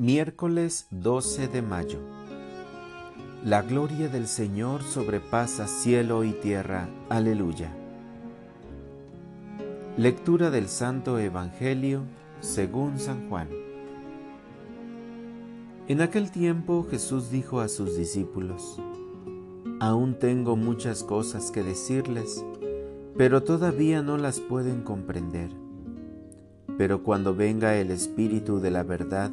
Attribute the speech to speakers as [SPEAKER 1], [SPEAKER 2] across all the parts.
[SPEAKER 1] Miércoles 12 de mayo. La gloria del Señor sobrepasa cielo y tierra. Aleluya. Lectura del Santo Evangelio según San Juan. En aquel tiempo Jesús dijo a sus discípulos, Aún tengo muchas cosas que decirles, pero todavía no las pueden comprender. Pero cuando venga el Espíritu de la verdad,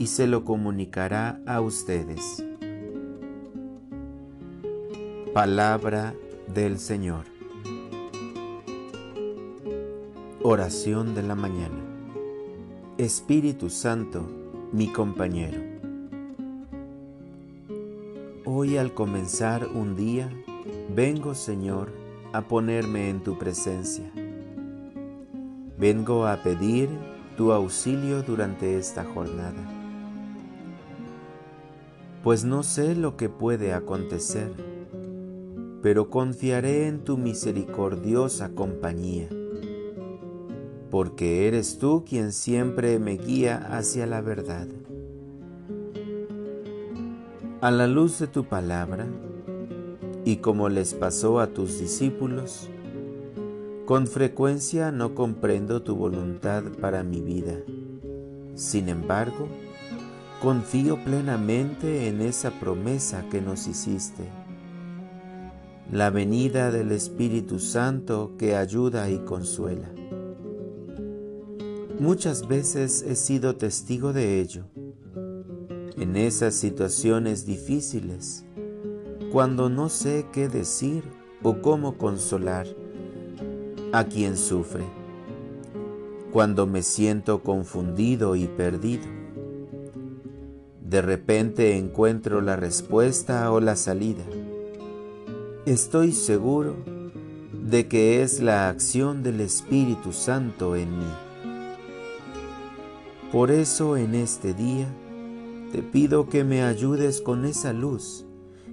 [SPEAKER 1] y se lo comunicará a ustedes. Palabra del Señor. Oración de la mañana. Espíritu Santo, mi compañero. Hoy al comenzar un día, vengo Señor a ponerme en tu presencia. Vengo a pedir tu auxilio durante esta jornada pues no sé lo que puede acontecer, pero confiaré en tu misericordiosa compañía, porque eres tú quien siempre me guía hacia la verdad. A la luz de tu palabra, y como les pasó a tus discípulos, con frecuencia no comprendo tu voluntad para mi vida. Sin embargo, Confío plenamente en esa promesa que nos hiciste. La venida del Espíritu Santo que ayuda y consuela. Muchas veces he sido testigo de ello. En esas situaciones difíciles, cuando no sé qué decir o cómo consolar a quien sufre, cuando me siento confundido y perdido de repente encuentro la respuesta o la salida. Estoy seguro de que es la acción del Espíritu Santo en mí. Por eso en este día te pido que me ayudes con esa luz,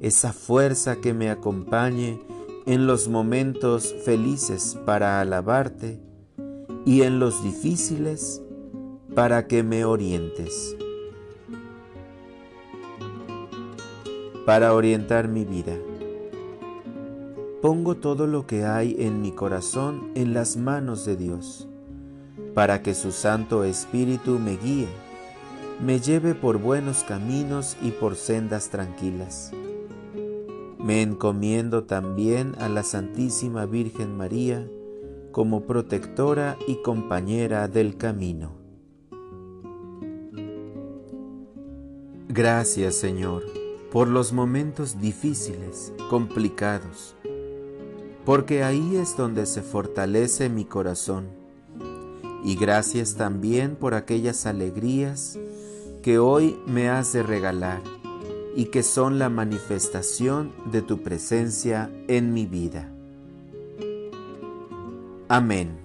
[SPEAKER 1] esa fuerza que me acompañe en los momentos felices para alabarte y en los difíciles para que me orientes. Para orientar mi vida. Pongo todo lo que hay en mi corazón en las manos de Dios, para que su Santo Espíritu me guíe, me lleve por buenos caminos y por sendas tranquilas. Me encomiendo también a la Santísima Virgen María como protectora y compañera del camino. Gracias Señor por los momentos difíciles, complicados, porque ahí es donde se fortalece mi corazón. Y gracias también por aquellas alegrías que hoy me has de regalar y que son la manifestación de tu presencia en mi vida. Amén.